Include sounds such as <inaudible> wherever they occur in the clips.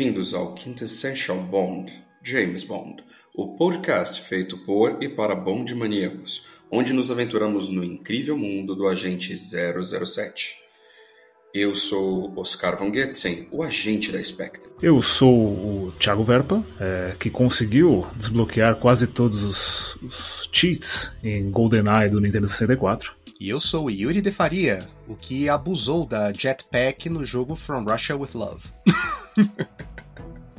Bem-vindos ao Quintessential Bond, James Bond, o podcast feito por e para Bond maníacos, onde nos aventuramos no incrível mundo do agente 007. Eu sou Oscar Von Getzen, o agente da Spectre. Eu sou o Thiago Verpa, é, que conseguiu desbloquear quase todos os, os, cheats em GoldenEye do Nintendo 64. E eu sou o Yuri de Faria, o que abusou da jetpack no jogo From Russia with Love. <laughs>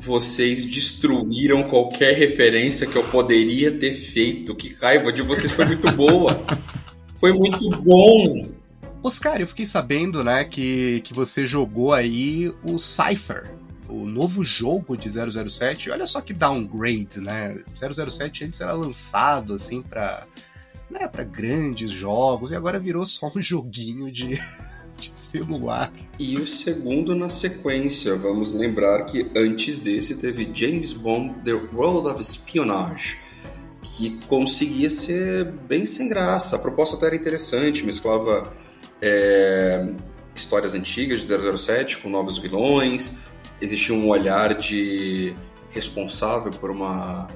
vocês destruíram qualquer referência que eu poderia ter feito. Que raiva de vocês foi muito boa. Foi muito bom. Oscar, eu fiquei sabendo, né, que, que você jogou aí o Cypher, o novo jogo de 007. Olha só que downgrade, né? 007 antes era lançado assim para né, para grandes jogos e agora virou só um <laughs> joguinho de de celular. E o segundo na sequência, vamos lembrar que antes desse teve James Bond The World of Espionage, que conseguia ser bem sem graça. A proposta até era interessante, mesclava é, histórias antigas de 007 com novos vilões, existia um olhar de responsável por uma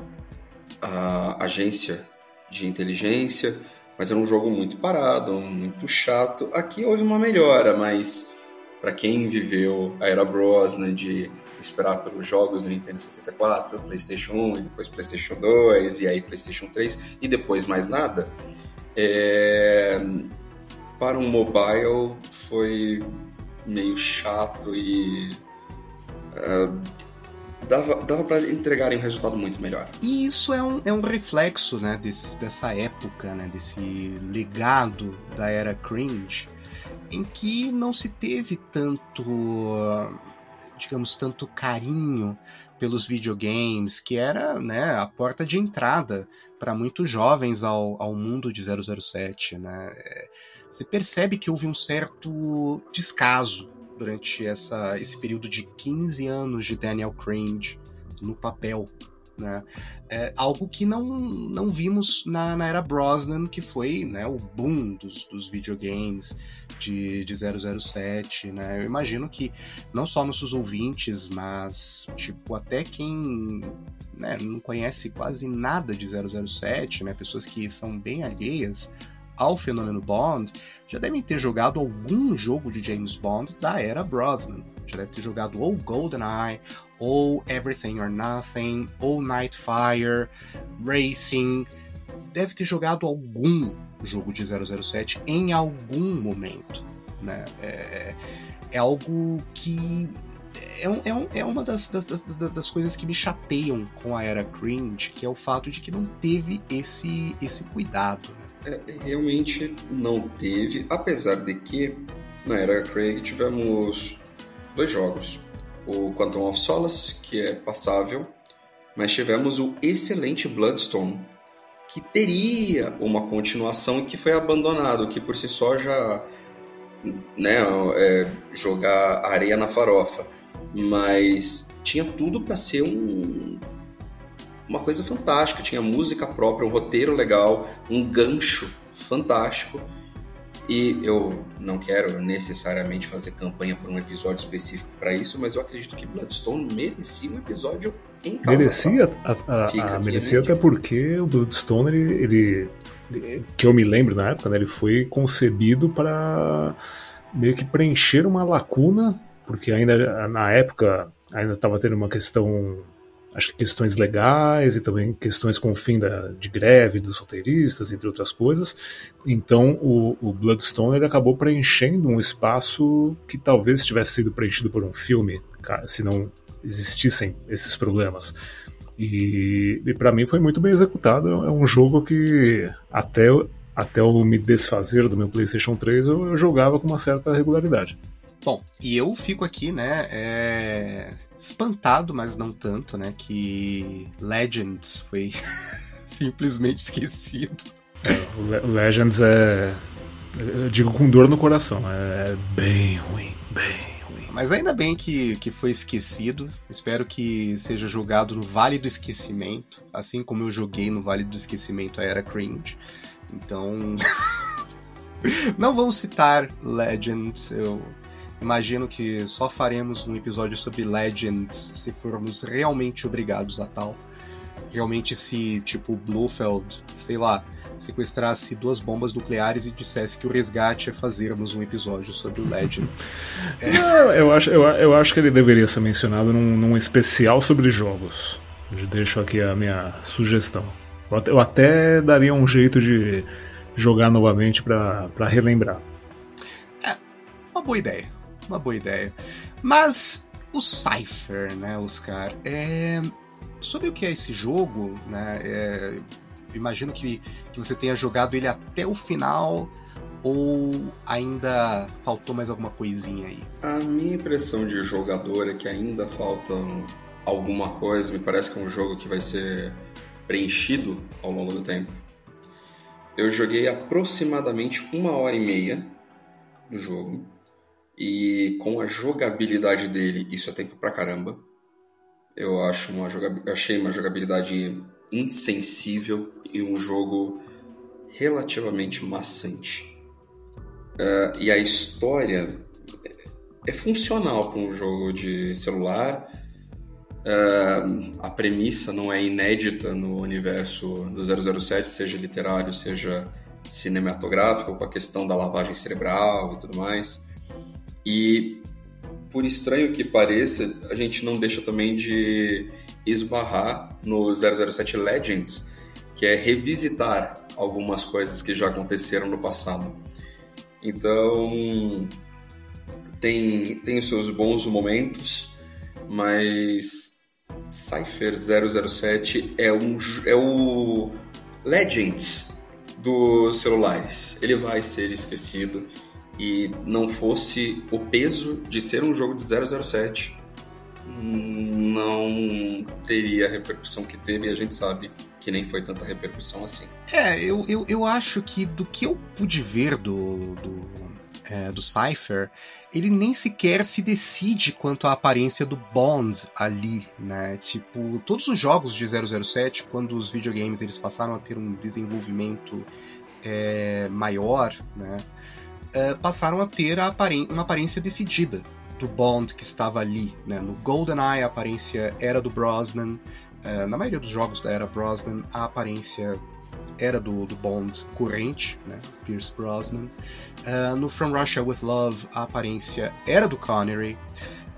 agência de inteligência mas era um jogo muito parado, muito chato. Aqui houve uma melhora, mas para quem viveu a era Brosnan de esperar pelos jogos do Nintendo 64, PlayStation 1 e depois PlayStation 2 e aí PlayStation 3 e depois mais nada, é... para um mobile foi meio chato e uh, dava, dava para entregarem um resultado muito melhor. E isso é um, é um reflexo né, desse, dessa época, né, desse legado da era cringe, em que não se teve tanto, digamos, tanto carinho pelos videogames, que era né, a porta de entrada para muitos jovens ao, ao mundo de 007. Né? Você percebe que houve um certo descaso durante essa, esse período de 15 anos de Daniel Craig no papel. Né? É algo que não, não vimos na, na era Brosnan, que foi né, o boom dos, dos videogames de, de 007. Né? Eu imagino que não só nossos ouvintes, mas tipo até quem né, não conhece quase nada de 007, né, pessoas que são bem alheias ao fenômeno Bond, já devem ter jogado algum jogo de James Bond da era Brosnan. Já deve ter jogado ou GoldenEye, ou Everything or Nothing, ou Nightfire, Racing. Deve ter jogado algum jogo de 007 em algum momento. Né? É, é algo que é, é, é, uma das, das, das, das, coisas que me chateiam com a era cringe, que é o fato de que não teve esse, esse cuidado. É, realmente não teve, apesar de que na era Craig tivemos dois jogos. O Quantum of Solace, que é passável, mas tivemos o excelente Bloodstone, que teria uma continuação e que foi abandonado, que por si só já né, é, jogar areia na farofa. Mas tinha tudo para ser um, uma coisa fantástica. Tinha música própria, um roteiro legal, um gancho fantástico. E eu não quero necessariamente fazer campanha por um episódio específico para isso, mas eu acredito que Bloodstone merecia um episódio em casa. Merecia, a, a, a, merecia até porque o Bloodstone, ele, ele, que eu me lembro na época, né, ele foi concebido para meio que preencher uma lacuna, porque ainda na época ainda estava tendo uma questão acho que questões legais e também questões com o fim da, de greve dos roteiristas, entre outras coisas. Então o, o Bloodstone ele acabou preenchendo um espaço que talvez tivesse sido preenchido por um filme, se não existissem esses problemas. E, e para mim foi muito bem executado. É um jogo que até, até eu me desfazer do meu PlayStation 3 eu, eu jogava com uma certa regularidade. Bom, e eu fico aqui, né, é... espantado, mas não tanto, né, que Legends foi <laughs> simplesmente esquecido. É, o Legends é. Eu digo com dor no coração, é bem ruim, bem ruim. Mas ainda bem que, que foi esquecido. Espero que seja jogado no Vale do Esquecimento, assim como eu joguei no Vale do Esquecimento a Era Cringe. Então. <laughs> não vamos citar Legends, eu Imagino que só faremos um episódio sobre Legends se formos realmente obrigados a tal. Realmente se, tipo, Blofeld, sei lá, sequestrasse duas bombas nucleares e dissesse que o resgate é fazermos um episódio sobre o Legends. É... Não, eu, acho, eu, eu acho que ele deveria ser mencionado num, num especial sobre jogos. Deixo aqui a minha sugestão. Eu até daria um jeito de jogar novamente para relembrar. É, uma boa ideia. Uma boa ideia. Mas o Cypher, né, Oscar? É... Sobre o que é esse jogo, né? É... Imagino que, que você tenha jogado ele até o final ou ainda faltou mais alguma coisinha aí? A minha impressão de jogador é que ainda falta alguma coisa. Me parece que é um jogo que vai ser preenchido ao longo do tempo. Eu joguei aproximadamente uma hora e meia do jogo. E com a jogabilidade dele, isso é tempo pra caramba. Eu acho uma achei uma jogabilidade insensível e um jogo relativamente maçante. Uh, e a história é funcional para um jogo de celular Uh, a premissa não é inédita no universo do 007, seja literário, seja cinematográfico, com a questão da lavagem cerebral e tudo mais. E, por estranho que pareça, a gente não deixa também de esbarrar no 007 Legends, que é revisitar algumas coisas que já aconteceram no passado. Então, tem, tem os seus bons momentos, mas Cypher 007 é, um, é o Legends dos celulares. Ele vai ser esquecido e não fosse o peso de ser um jogo de 007, não teria a repercussão que teve e a gente sabe que nem foi tanta repercussão assim. É, eu, eu, eu acho que do que eu pude ver do, do, é, do Cypher, ele nem sequer se decide quanto à aparência do Bond ali, né? Tipo, todos os jogos de 007, quando os videogames eles passaram a ter um desenvolvimento é, maior, né? É, passaram a ter a aparen uma aparência decidida do Bond que estava ali, né? No GoldenEye a aparência era do Brosnan, é, na maioria dos jogos da era Brosnan a aparência era do, do Bond corrente, né? Pierce Brosnan. Uh, no From Russia with Love, a aparência era do Connery.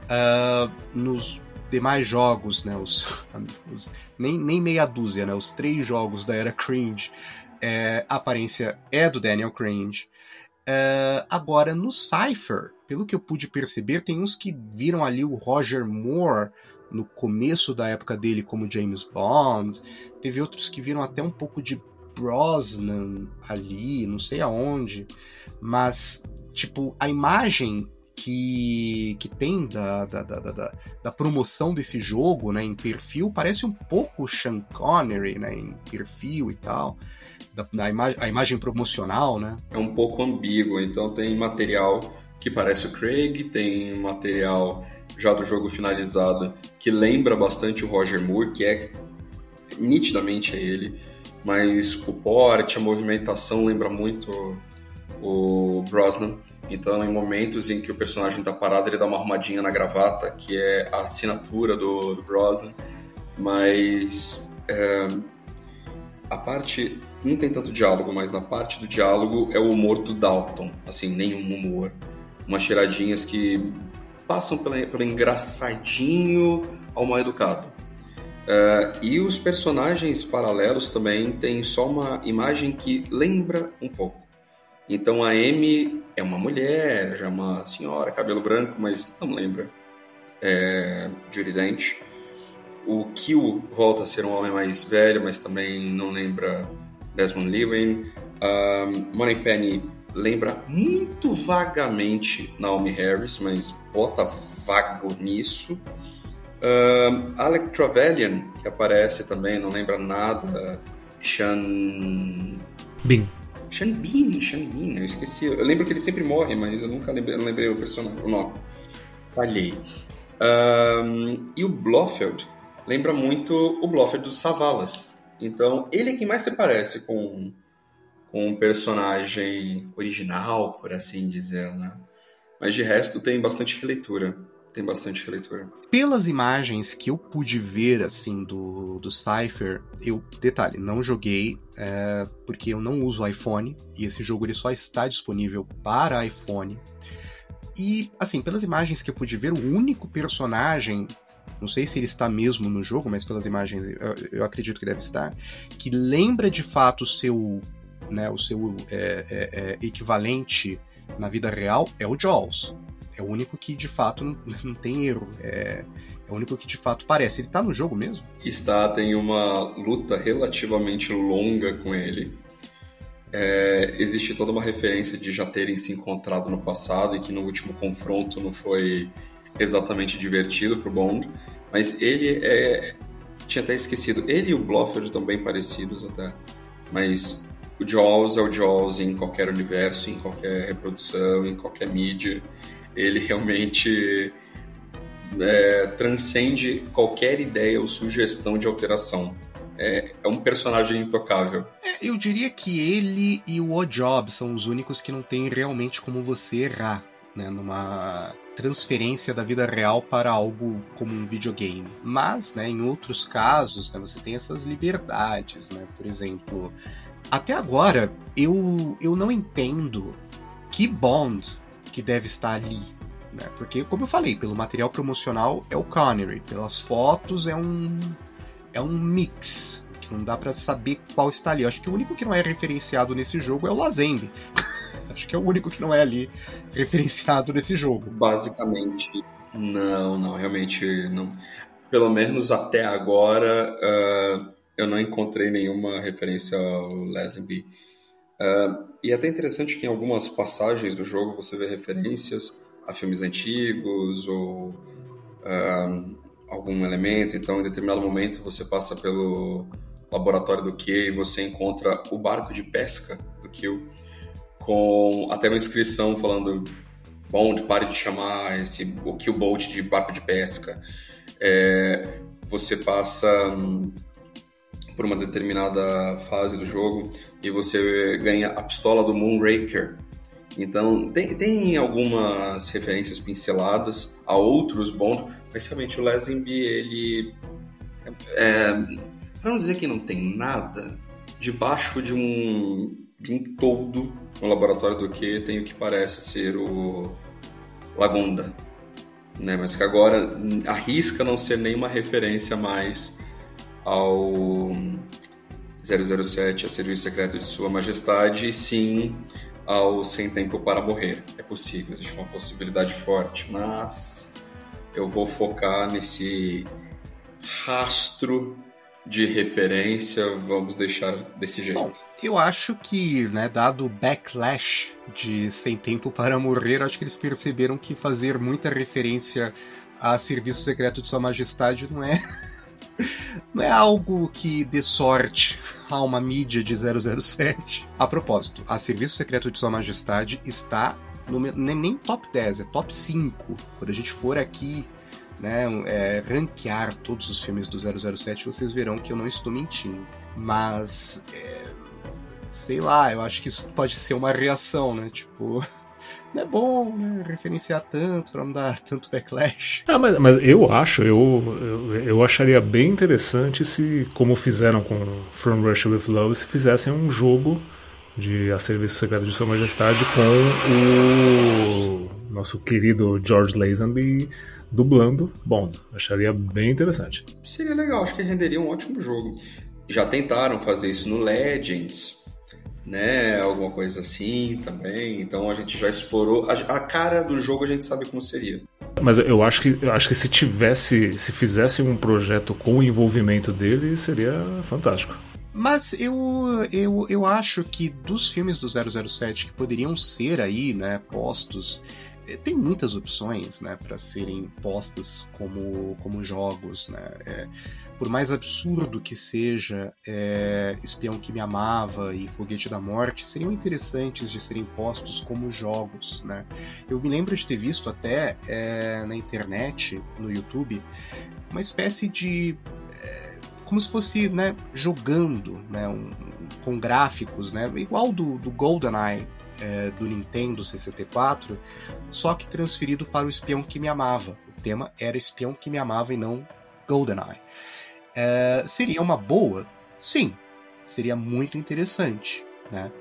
Uh, nos demais jogos, né? Os, <laughs> os, nem, nem meia dúzia, né? Os três jogos da era Cringe, é, a aparência é do Daniel Cringe. Uh, agora, no Cypher, pelo que eu pude perceber, tem uns que viram ali o Roger Moore no começo da época dele como James Bond. Teve outros que viram até um pouco de Brosnan ali, não sei aonde, mas, tipo, a imagem que, que tem da, da, da, da, da promoção desse jogo, né, em perfil, parece um pouco Sean Connery, né, em perfil e tal, da, da ima a imagem promocional, né. É um pouco ambíguo, então tem material que parece o Craig, tem material já do jogo finalizado que lembra bastante o Roger Moore, que é nitidamente é ele mas o porte, a movimentação lembra muito o Brosnan. Então, em momentos em que o personagem está parado, ele dá uma arrumadinha na gravata, que é a assinatura do, do Brosnan. Mas é, a parte não tem tanto diálogo, mas na parte do diálogo é o humor do Dalton, assim, nenhum humor, umas tiradinhas que passam pelo, pelo engraçadinho ao mal educado. Uh, e os personagens paralelos também têm só uma imagem que lembra um pouco. Então a Amy é uma mulher, já é uma senhora, cabelo branco, mas não lembra é, Judy Dent. O Kill volta a ser um homem mais velho, mas também não lembra Desmond Llewellyn. Um, Moneypenny lembra muito vagamente Naomi Harris, mas bota vago nisso. Uh, Alec Trevelyan, que aparece também, não lembra nada. Sean. Bean. Sean Bean, Sean Bean, eu esqueci. Eu lembro que ele sempre morre, mas eu nunca lembrei, não lembrei o personagem, o nome. Falhei. Um, e o Blofeld lembra muito o Blofeld dos Savalas. Então, ele é quem mais se parece com, com um personagem original, por assim dizer, né? Mas de resto tem bastante releitura. Tem bastante releitura. Pelas imagens que eu pude ver, assim, do, do Cypher, eu, detalhe, não joguei, é, porque eu não uso iPhone, e esse jogo ele só está disponível para iPhone. E, assim, pelas imagens que eu pude ver, o único personagem não sei se ele está mesmo no jogo, mas pelas imagens eu, eu acredito que deve estar, que lembra de fato o seu, né, o seu é, é, é, equivalente na vida real é o Jaws. É o único que de fato não, <laughs> não tem erro. É, é o único que de fato parece. Ele está no jogo mesmo? Está, tem uma luta relativamente longa com ele. É, existe toda uma referência de já terem se encontrado no passado e que no último confronto não foi exatamente divertido pro Bond, mas ele é. Tinha até esquecido. Ele e o Blofeld estão bem parecidos até. Mas o Jaws é o Jaws em qualquer universo, em qualquer reprodução, em qualquer mídia. Ele realmente é, transcende qualquer ideia ou sugestão de alteração. É, é, um personagem intocável. É, eu diria que ele e o Ojob são os únicos que não tem realmente como você errar né, numa transferência da vida real para algo como um videogame. Mas, né, em outros casos, né, você tem essas liberdades, né? Por exemplo, até agora eu, eu não entendo que Bond que deve estar ali, né? Porque, como eu falei, pelo material promocional é o Connery, pelas fotos é um é um mix que não dá para saber qual está ali. Eu acho que o único que não é referenciado nesse jogo é o Lazembe. <laughs> Acho que é o único que não é ali referenciado nesse jogo. Basicamente, não, não, realmente não. Pelo menos até agora, uh, eu não encontrei nenhuma referência ao Lazenby. Uh, e é até interessante que em algumas passagens do jogo você vê referências a filmes antigos ou uh, algum elemento. Então, em determinado momento, você passa pelo laboratório do Q e você encontra o barco de pesca do Kill com até uma inscrição falando Bond, pare de chamar esse o Kill Bolt de barco de pesca. É, você passa hum, por uma determinada fase do jogo e você ganha a pistola do Moonraker. Então, tem, tem algumas referências pinceladas a outros Bond, mas realmente o Lazenby, ele... É, para não dizer que não tem nada, debaixo de um de um todo no laboratório do que tem o que parece ser o Lagonda, né? Mas que agora arrisca não ser nenhuma referência mais ao 007, a Serviço Secreto de Sua Majestade, e sim ao Sem Tempo para Morrer. É possível, existe uma possibilidade forte, mas eu vou focar nesse rastro de referência, vamos deixar desse jeito. Bom, eu acho que, né, dado o backlash de Sem Tempo para Morrer, acho que eles perceberam que fazer muita referência a Serviço Secreto de Sua Majestade não é <laughs> não é algo que dê sorte a uma mídia de 007. A propósito, a Serviço Secreto de Sua Majestade está no, nem top 10, é top 5. Quando a gente for aqui né, é, ranquear todos os filmes do 007, vocês verão que eu não estou mentindo. Mas, é, sei lá, eu acho que isso pode ser uma reação, né? Tipo, <laughs> não é bom né, referenciar tanto para não dar <laughs> tanto backlash. Ah, mas, mas eu acho, eu, eu, eu, acharia bem interessante se, como fizeram com From Russia with Love, se fizessem um jogo de A Serviço Secreto de Sua Majestade com o nosso querido George Lazenby dublando Bond. Acharia bem interessante. Seria legal, acho que renderia um ótimo jogo. Já tentaram fazer isso no Legends, né? Alguma coisa assim também. Então a gente já explorou. A, a cara do jogo a gente sabe como seria. Mas eu acho que eu acho que se tivesse, se fizesse um projeto com o envolvimento dele, seria fantástico. Mas eu, eu, eu acho que dos filmes do 007 que poderiam ser aí, né, postos tem muitas opções né, para serem postas como, como jogos. Né? É, por mais absurdo que seja é, Espião que Me Amava e Foguete da Morte, seriam interessantes de serem postos como jogos. Né? Eu me lembro de ter visto até é, na internet, no YouTube, uma espécie de. É, como se fosse né, jogando, né, um, com gráficos, né, igual do, do GoldenEye é, do Nintendo 64, só que transferido para o espião que me amava. O tema era espião que me amava e não GoldenEye. É, seria uma boa? Sim, seria muito interessante, né?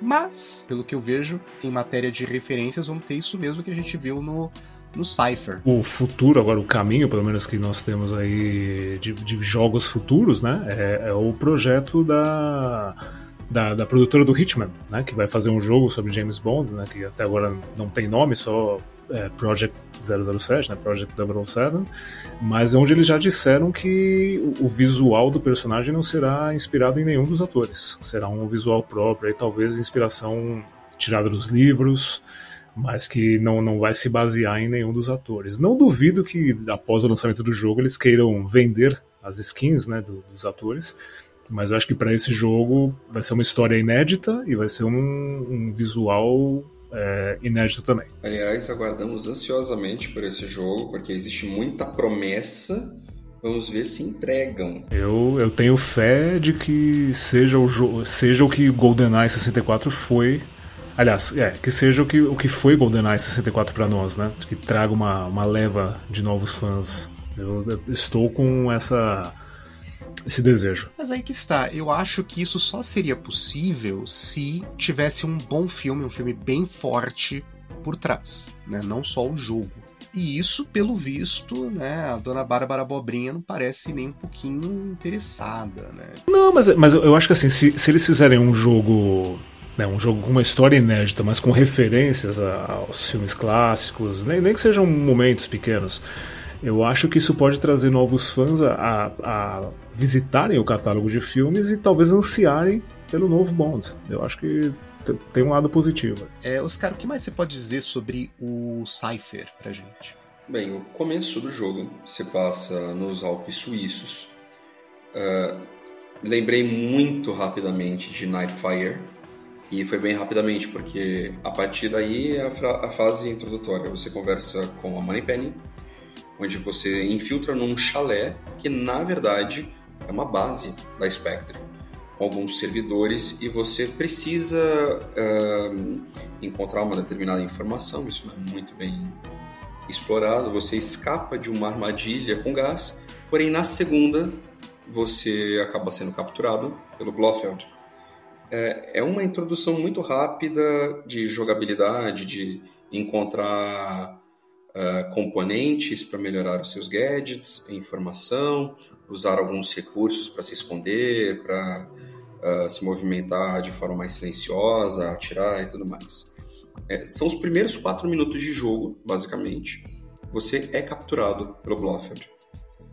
Mas, pelo que eu vejo, em matéria de referências, vamos ter isso mesmo que a gente viu no, no Cypher. O futuro, agora o caminho, pelo menos que nós temos aí de, de jogos futuros, né? É, é, o projeto da, da, da, produtora do Hitman, né? Que vai fazer um jogo sobre James Bond, né? Que até agora não tem nome, só é, Project 007, né? Project 007, mas onde eles já disseram que o visual do personagem não será inspirado em nenhum dos atores. Será um visual próprio, e talvez inspiração tirada dos livros, mas que não, não vai se basear em nenhum dos atores. Não duvido que após o lançamento do jogo eles queiram vender as skins né, do, dos atores, mas eu acho que para esse jogo vai ser uma história inédita e vai ser um, um visual é, inédito também. Aliás, aguardamos ansiosamente por esse jogo, porque existe muita promessa. Vamos ver se entregam. Eu, eu tenho fé de que seja o, seja o que GoldenEye 64 foi Aliás, é, que seja o que, o que foi GoldenEye 64 para nós, né? Que traga uma, uma leva de novos fãs. Eu, eu estou com essa esse desejo. Mas aí que está, eu acho que isso só seria possível se tivesse um bom filme, um filme bem forte por trás, né? Não só o jogo. E isso, pelo visto, né, a dona Bárbara Bobrinha não parece nem um pouquinho interessada, né? Não, mas, mas eu acho que assim, se, se eles fizerem um jogo né, um jogo com uma história inédita, mas com referências aos filmes clássicos, nem, nem que sejam momentos pequenos. Eu acho que isso pode trazer novos fãs a, a, a visitarem o catálogo de filmes e talvez ansiarem pelo novo Bond. Eu acho que tem um lado positivo. É, Oscar, o que mais você pode dizer sobre o Cypher pra gente? Bem, o começo do jogo se passa nos Alpes suíços. Uh, lembrei muito rapidamente de Nightfire, e foi bem rapidamente, porque a partir daí é a, a fase introdutória. Você conversa com a Moneypenny, onde você infiltra num chalé que, na verdade, é uma base da Spectre, com alguns servidores, e você precisa uh, encontrar uma determinada informação, isso não é muito bem explorado. Você escapa de uma armadilha com gás, porém, na segunda, você acaba sendo capturado pelo Blofeld é, é uma introdução muito rápida de jogabilidade, de encontrar uh, componentes para melhorar os seus gadgets, informação, usar alguns recursos para se esconder, para uh, se movimentar de forma mais silenciosa, atirar e tudo mais. É, são os primeiros quatro minutos de jogo, basicamente. Você é capturado pelo Blofeld.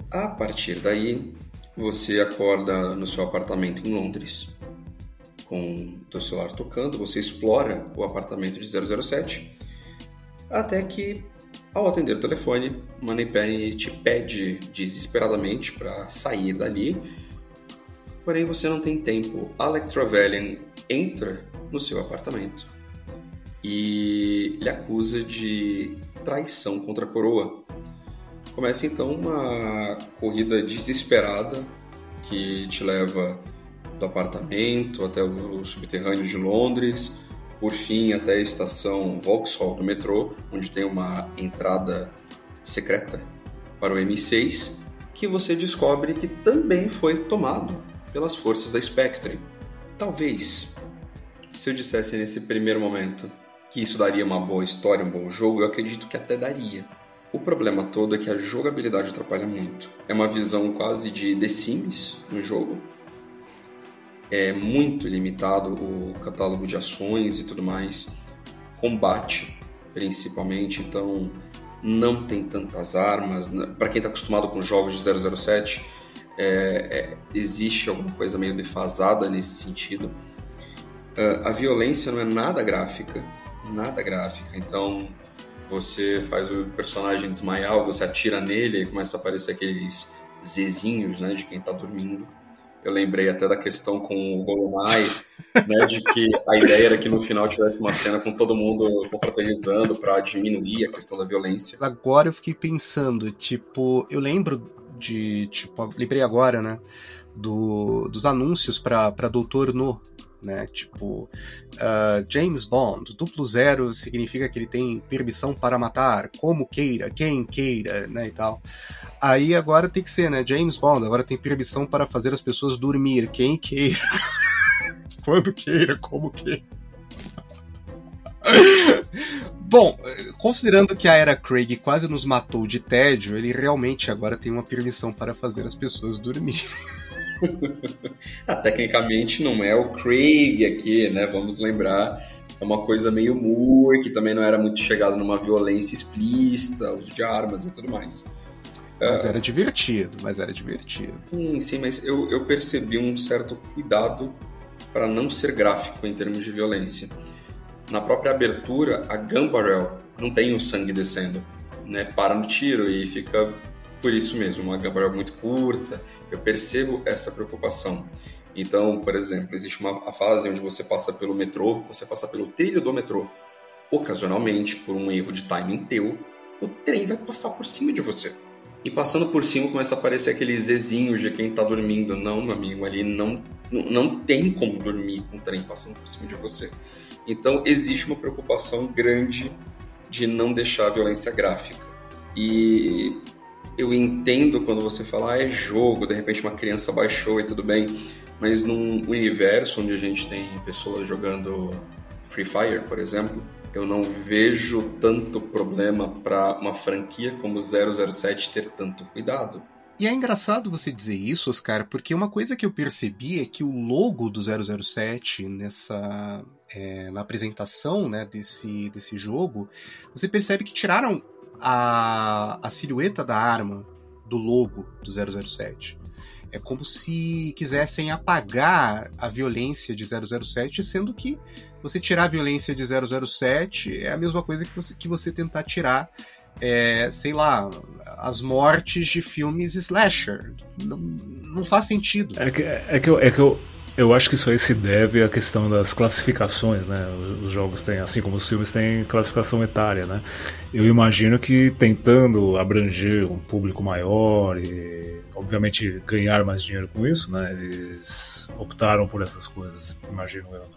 A partir daí, você acorda no seu apartamento em Londres com o celular tocando, você explora o apartamento de 007, até que, ao atender o telefone, Moneypenny te pede desesperadamente para sair dali, porém você não tem tempo. Alec Trevelyan entra no seu apartamento e lhe acusa de traição contra a coroa. Começa então uma corrida desesperada que te leva do apartamento até o subterrâneo de Londres, por fim até a estação Vauxhall do metrô, onde tem uma entrada secreta para o M6, que você descobre que também foi tomado pelas forças da Spectre. Talvez, se eu dissesse nesse primeiro momento que isso daria uma boa história, um bom jogo, eu acredito que até daria. O problema todo é que a jogabilidade atrapalha muito. É uma visão quase de The Sims no jogo, é muito limitado o catálogo de ações e tudo mais. Combate, principalmente, então não tem tantas armas. Para quem está acostumado com jogos de 007, é, é, existe alguma coisa meio defasada nesse sentido. Uh, a violência não é nada gráfica, nada gráfica. Então você faz o personagem desmaiar, você atira nele e começa a aparecer aqueles zezinhos né, de quem está dormindo. Eu lembrei até da questão com o GoldenEye, né, de que a ideia era que no final tivesse uma cena com todo mundo confraternizando para diminuir a questão da violência. Agora eu fiquei pensando, tipo, eu lembro de, tipo, lembrei agora, né, do, dos anúncios para Doutor No, né? Tipo, uh, James Bond, duplo zero significa que ele tem permissão para matar, como queira, quem queira, né, e tal. Aí agora tem que ser, né, James Bond, agora tem permissão para fazer as pessoas dormir, quem queira, <laughs> quando queira, como queira. Bom, considerando que a era Craig quase nos matou de tédio, ele realmente agora tem uma permissão para fazer as pessoas dormirem. <laughs> <laughs> ah, tecnicamente não é o Craig aqui, né? Vamos lembrar. É uma coisa meio Moore, que também não era muito chegado numa violência explícita, uso de armas e tudo mais. Mas uh, era divertido, mas era divertido. Sim, sim, mas eu, eu percebi um certo cuidado para não ser gráfico em termos de violência. Na própria abertura, a gun barrel não tem o sangue descendo, né? Para no tiro e fica por isso mesmo, uma gamba muito curta, eu percebo essa preocupação. Então, por exemplo, existe uma fase onde você passa pelo metrô, você passa pelo trilho do metrô. Ocasionalmente, por um erro de timing teu, o trem vai passar por cima de você. E passando por cima começa a aparecer aqueles zezinhos de quem está dormindo. Não, meu amigo, ali não, não tem como dormir com o trem passando por cima de você. Então, existe uma preocupação grande de não deixar a violência gráfica. E eu entendo quando você fala, ah, é jogo, de repente uma criança baixou e tudo bem, mas num universo onde a gente tem pessoas jogando Free Fire, por exemplo, eu não vejo tanto problema para uma franquia como 007 ter tanto cuidado. E é engraçado você dizer isso, Oscar, porque uma coisa que eu percebi é que o logo do 007 nessa é, na apresentação né, desse, desse jogo, você percebe que tiraram a, a silhueta da arma do logo do 007. É como se quisessem apagar a violência de 007, sendo que você tirar a violência de 007 é a mesma coisa que você, que você tentar tirar, é, sei lá, as mortes de filmes slasher. Não, não faz sentido. É que, é que, eu, é que eu, eu acho que isso aí se deve à questão das classificações, né? Os jogos têm, assim como os filmes têm classificação etária, né? Eu imagino que tentando abranger um público maior e, obviamente, ganhar mais dinheiro com isso, né? Eles optaram por essas coisas, imagino eu. Né?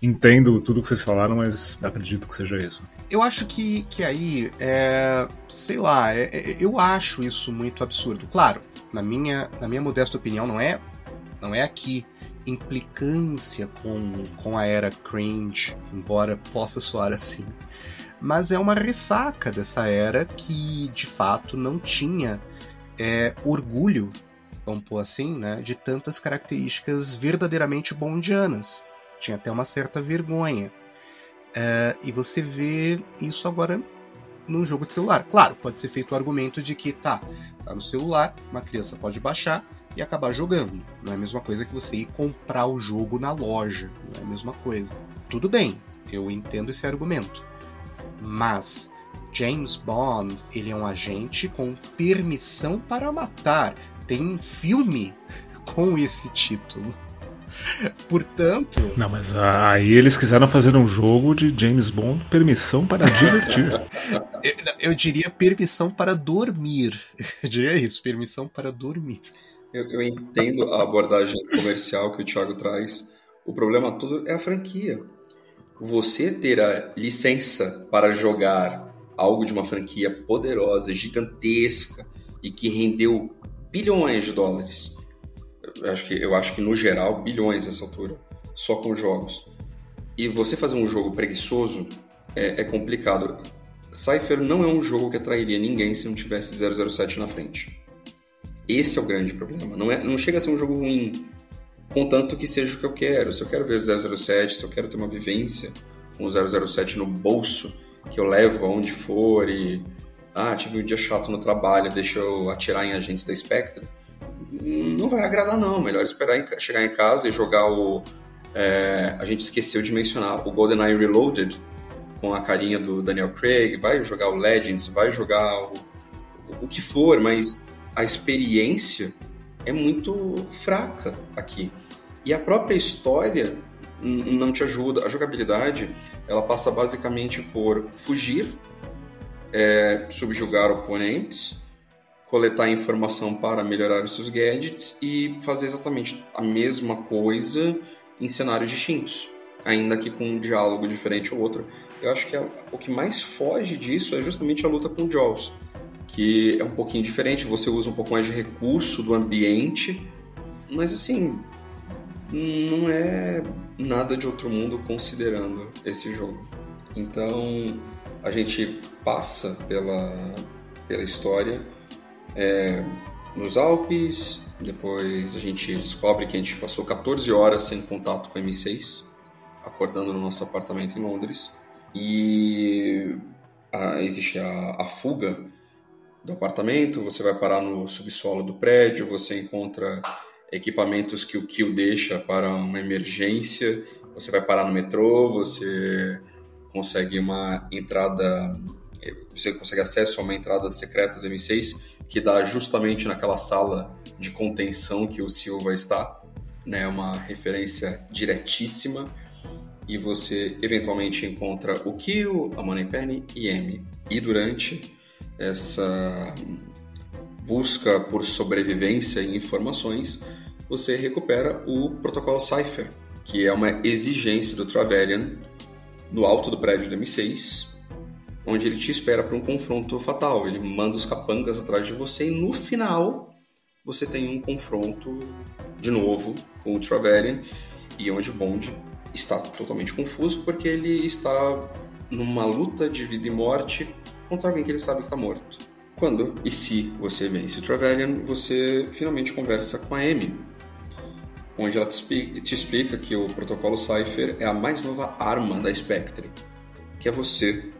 Entendo tudo que vocês falaram, mas acredito que seja isso. Eu acho que, que aí, é, sei lá, é, é, eu acho isso muito absurdo. Claro, na minha, na minha modesta opinião, não é, não é aqui implicância com, com a era cringe, embora possa soar assim. Mas é uma ressaca dessa era que, de fato, não tinha é, orgulho, vamos pôr assim, né, de tantas características verdadeiramente bondianas. Tinha até uma certa vergonha. É, e você vê isso agora num jogo de celular. Claro, pode ser feito o argumento de que tá, tá no celular, uma criança pode baixar, e acabar jogando. Não é a mesma coisa que você ir comprar o jogo na loja. Não é a mesma coisa. Tudo bem, eu entendo esse argumento. Mas James Bond, ele é um agente com permissão para matar. Tem um filme <laughs> com esse título. Portanto. Não, mas aí eles quiseram fazer um jogo de James Bond permissão para divertir. <laughs> eu, eu, diria permissão para dormir. <laughs> Eu diria isso, permissão para dormir. Eu, eu entendo a abordagem comercial que o Thiago traz. O problema todo é a franquia. Você ter a licença para jogar algo de uma franquia poderosa, gigantesca e que rendeu bilhões de dólares. Eu acho que, eu acho que no geral, bilhões nessa altura, só com jogos. E você fazer um jogo preguiçoso é, é complicado. Cypher não é um jogo que atrairia ninguém se não tivesse 007 na frente. Esse é o grande problema. Não, é, não chega a ser um jogo ruim, contanto que seja o que eu quero. Se eu quero ver 007, se eu quero ter uma vivência com o 007 no bolso, que eu levo aonde for e. Ah, tive um dia chato no trabalho, deixa eu atirar em agentes da Spectre. Não vai agradar, não. Melhor esperar em, chegar em casa e jogar o. É, a gente esqueceu de mencionar o GoldenEye Reloaded com a carinha do Daniel Craig. Vai jogar o Legends, vai jogar o, o que for, mas a experiência é muito fraca aqui. E a própria história não te ajuda. A jogabilidade ela passa basicamente por fugir, é, subjugar oponentes, coletar informação para melhorar os seus gadgets e fazer exatamente a mesma coisa em cenários distintos, ainda que com um diálogo diferente ou outro. Eu acho que é, o que mais foge disso é justamente a luta com o Jaws, que é um pouquinho diferente, você usa um pouco mais de recurso do ambiente, mas assim, não é nada de outro mundo considerando esse jogo. Então a gente passa pela, pela história é, nos Alpes, depois a gente descobre que a gente passou 14 horas sem contato com a M6, acordando no nosso apartamento em Londres, e a, existe a, a fuga do apartamento, você vai parar no subsolo do prédio, você encontra equipamentos que o Kill deixa para uma emergência, você vai parar no metrô, você consegue uma entrada, você consegue acesso a uma entrada secreta do M6 que dá justamente naquela sala de contenção que o Silva está, né, uma referência diretíssima e você eventualmente encontra o Kill, a Moneypenny e Amy. E durante essa busca por sobrevivência e informações, você recupera o protocolo Cypher, que é uma exigência do Trevelyan no alto do prédio do M6, onde ele te espera para um confronto fatal. Ele manda os capangas atrás de você e no final você tem um confronto de novo com o Trevelyan e onde o Bond está totalmente confuso porque ele está numa luta de vida e morte contra alguém que ele sabe que está morto. Quando e se você vence o Trevelyan, você finalmente conversa com a Amy, onde ela te explica que o protocolo Cypher é a mais nova arma da Spectre, que é você.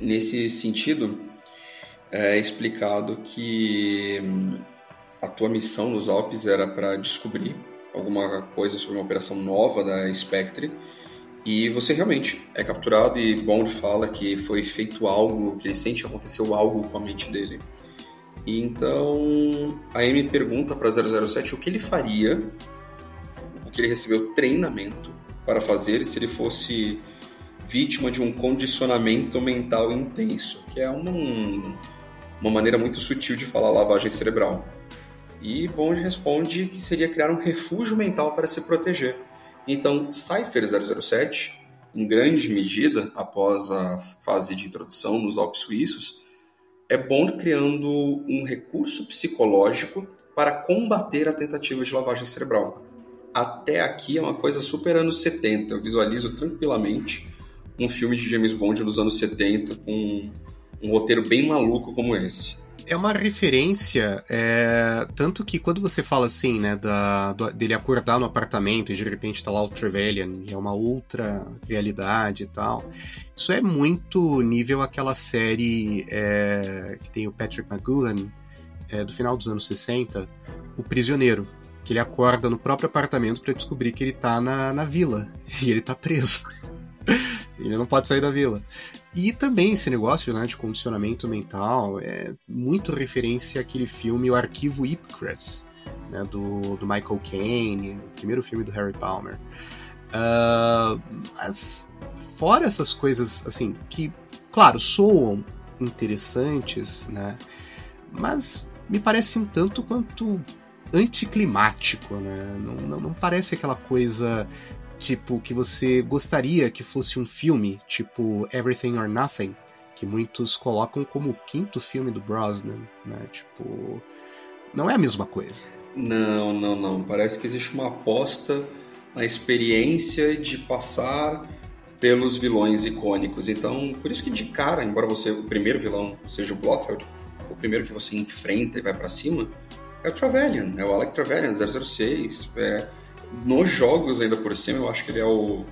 Nesse sentido, é explicado que hum, a tua missão nos Alpes era para descobrir alguma coisa sobre uma operação nova da Spectre e você realmente é capturado e Bond fala que foi feito algo, que ele sente que aconteceu algo com a mente dele. E então a Amy pergunta para 007 o que ele faria que ele recebeu treinamento para fazer se ele fosse vítima de um condicionamento mental intenso, que é um, uma maneira muito sutil de falar lavagem cerebral. E Bond responde que seria criar um refúgio mental para se proteger. Então, Cypher 007, em grande medida, após a fase de introdução nos Alpes Suíços, é Bond criando um recurso psicológico para combater a tentativa de lavagem cerebral até aqui é uma coisa super anos 70. Eu visualizo tranquilamente um filme de James Bond nos anos 70 com um roteiro bem maluco como esse. É uma referência, é, tanto que quando você fala assim, né, da, do, dele acordar no apartamento e de repente tá lá o Trevelyan, e é uma outra realidade e tal, isso é muito nível aquela série é, que tem o Patrick McGoohan, é, do final dos anos 60, O Prisioneiro, que ele acorda no próprio apartamento para descobrir que ele tá na, na vila <laughs> e ele tá preso. <laughs> ele não pode sair da vila. E também esse negócio né, de condicionamento mental é muito referência àquele filme O Arquivo Ipcress, né, do, do Michael Caine, o primeiro filme do Harry Palmer. Uh, mas fora essas coisas assim que, claro, soam interessantes, né, mas me parece um tanto quanto anticlimático, né? Não, não, não, parece aquela coisa tipo que você gostaria que fosse um filme, tipo Everything or Nothing, que muitos colocam como o quinto filme do Brosnan, né? Tipo, não é a mesma coisa. Não, não, não. Parece que existe uma aposta na experiência de passar pelos vilões icônicos. Então, por isso que de cara, embora você o primeiro vilão seja o Blofeld, o primeiro que você enfrenta e vai para cima, é o Trevelyan, é o Alec Trevelyan, 006. É, nos jogos, ainda por cima, eu acho que ele é o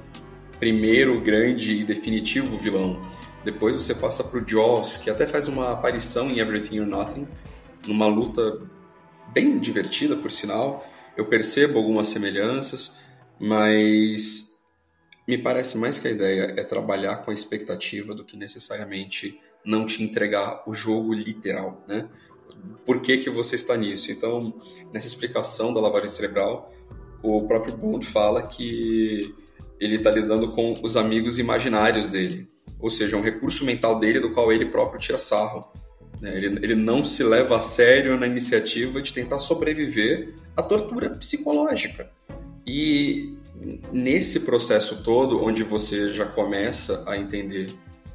primeiro grande e definitivo vilão. Depois você passa pro Jaws, que até faz uma aparição em Everything or Nothing, numa luta bem divertida, por sinal. Eu percebo algumas semelhanças, mas me parece mais que a ideia é trabalhar com a expectativa do que necessariamente não te entregar o jogo literal, né? por que, que você está nisso. Então, nessa explicação da lavagem cerebral, o próprio Bond fala que ele está lidando com os amigos imaginários dele, ou seja, um recurso mental dele do qual ele próprio tira sarro. Né? Ele, ele não se leva a sério na iniciativa de tentar sobreviver à tortura psicológica. E nesse processo todo, onde você já começa a entender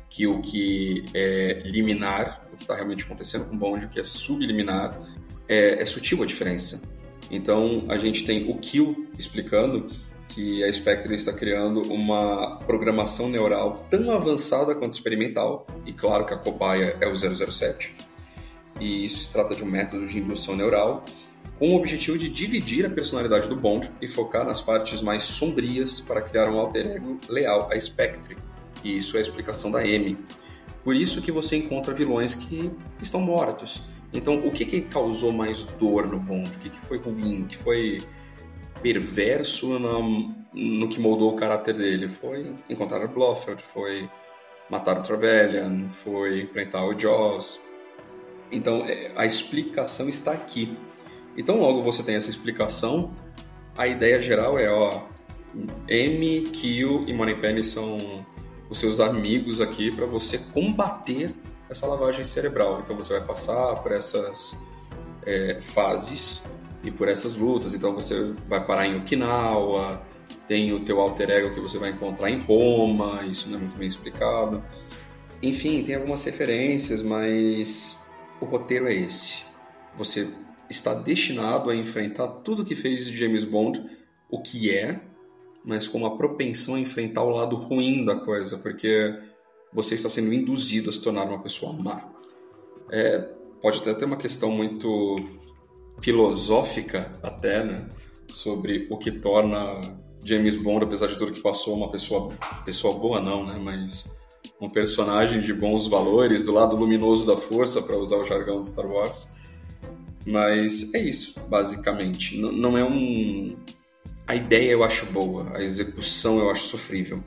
que o que é liminar, o que está realmente acontecendo com o Bond, o que é subliminar, é, é sutil a diferença. Então, a gente tem o Kill explicando que a Spectre está criando uma programação neural tão avançada quanto experimental, e claro que a cobaia é o 007, e isso se trata de um método de indução neural, com o objetivo de dividir a personalidade do Bond e focar nas partes mais sombrias para criar um alter ego leal a Spectre. E isso é a explicação da M. Por isso que você encontra vilões que estão mortos. Então, o que, que causou mais dor no Bond? O que, que foi ruim? O que foi perverso no, no que moldou o caráter dele? Foi encontrar o Blofeld, foi matar o Trevelyan, foi enfrentar o Jaws. Então, é, a explicação está aqui. Então, logo você tem essa explicação, a ideia geral é, ó, M, Kill e Moneypenny são os seus amigos aqui para você combater essa lavagem cerebral. Então, você vai passar por essas é, fases e por essas lutas. Então, você vai parar em Okinawa, tem o teu alter ego que você vai encontrar em Roma, isso não é muito bem explicado. Enfim, tem algumas referências, mas o roteiro é esse. Você está destinado a enfrentar tudo que fez James Bond, o que é, mas com uma propensão a enfrentar o lado ruim da coisa, porque você está sendo induzido a se tornar uma pessoa má. É, pode até ter uma questão muito filosófica até, né, sobre o que torna James Bond, apesar de tudo que passou, uma pessoa pessoa boa não, né, mas um personagem de bons valores, do lado luminoso da força, para usar o jargão de Star Wars. Mas é isso, basicamente. N não é um. A ideia eu acho boa, a execução eu acho sofrível.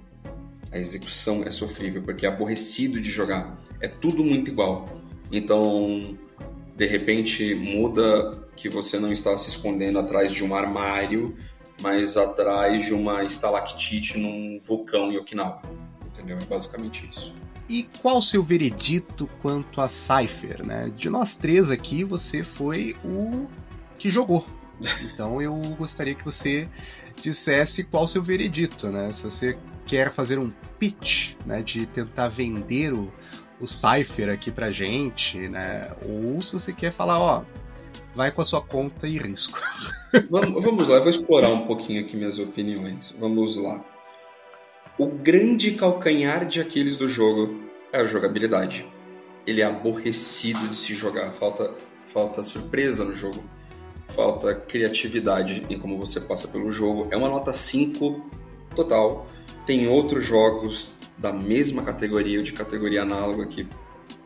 A execução é sofrível porque é aborrecido de jogar. É tudo muito igual. Então, de repente, muda que você não está se escondendo atrás de um armário, mas atrás de uma estalactite num vulcão em Okinawa. Entendeu? É basicamente isso. E qual o seu veredito quanto a Cypher, né? De nós três aqui, você foi o que jogou. <laughs> Então eu gostaria que você dissesse qual o seu veredito, né? Se você quer fazer um pitch, né, de tentar vender o, o Cypher aqui pra gente, né? Ou se você quer falar, ó, vai com a sua conta e risco. <laughs> Vamos, vamos lá, eu vou explorar um pouquinho aqui minhas opiniões. Vamos lá. O grande calcanhar de Aquiles do jogo é a jogabilidade. Ele é aborrecido de se jogar, falta, falta surpresa no jogo, falta criatividade em como você passa pelo jogo. É uma nota 5 total. Tem outros jogos da mesma categoria ou de categoria análoga que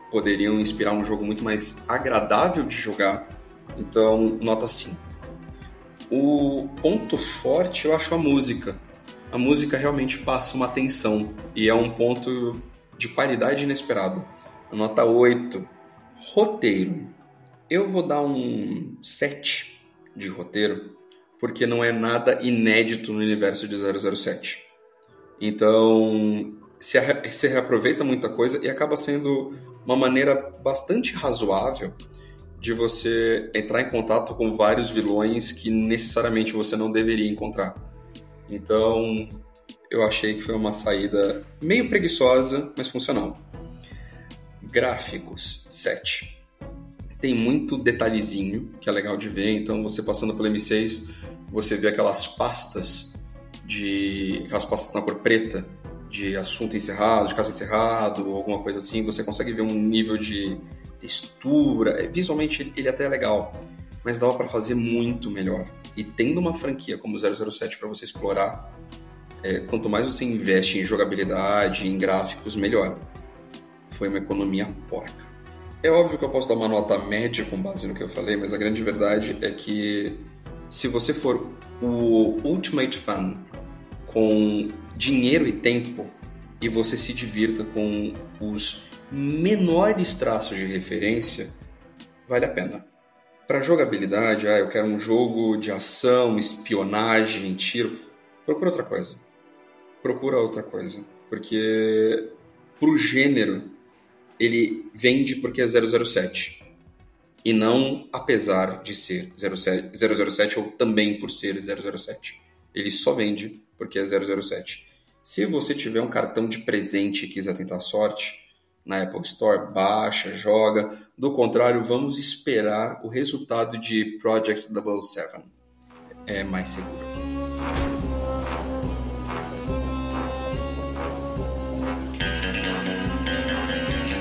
poderiam inspirar um jogo muito mais agradável de jogar. Então, nota 5. O ponto forte eu acho a música a música realmente passa uma tensão e é um ponto de qualidade inesperado. Nota 8. Roteiro. Eu vou dar um 7 de roteiro, porque não é nada inédito no universo de 007. Então, se, se reaproveita muita coisa e acaba sendo uma maneira bastante razoável de você entrar em contato com vários vilões que necessariamente você não deveria encontrar. Então, eu achei que foi uma saída meio preguiçosa, mas funcional. Gráficos 7. Tem muito detalhezinho que é legal de ver, então você passando pelo M6, você vê aquelas pastas de aquelas na cor preta de assunto encerrado, de caso encerrado, alguma coisa assim, você consegue ver um nível de textura. É, visualmente ele até é legal, mas dava para fazer muito melhor. E tendo uma franquia como 007 para você explorar, é, quanto mais você investe em jogabilidade, em gráficos, melhor. Foi uma economia porca. É óbvio que eu posso dar uma nota média com base no que eu falei, mas a grande verdade é que se você for o Ultimate Fan com dinheiro e tempo e você se divirta com os menores traços de referência, vale a pena. Para jogabilidade, ah, eu quero um jogo de ação, espionagem, tiro. Procura outra coisa. Procura outra coisa. Porque pro gênero, ele vende porque é 007. E não apesar de ser 007, 007 ou também por ser 007. Ele só vende porque é 007. Se você tiver um cartão de presente e quiser tentar sorte, na Apple Store, baixa, joga. Do contrário, vamos esperar o resultado de Project 007. É mais seguro.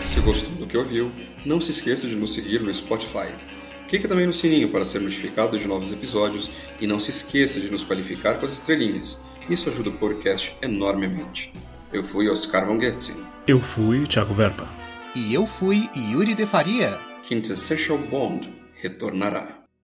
Se gostou do que ouviu, não se esqueça de nos seguir no Spotify. Clique também no sininho para ser notificado de novos episódios e não se esqueça de nos qualificar com as estrelinhas. Isso ajuda o podcast enormemente. Eu fui Oscar Von Getzin. Eu fui Thiago Verpa. E eu fui Yuri de Faria. Quintessential Bond retornará.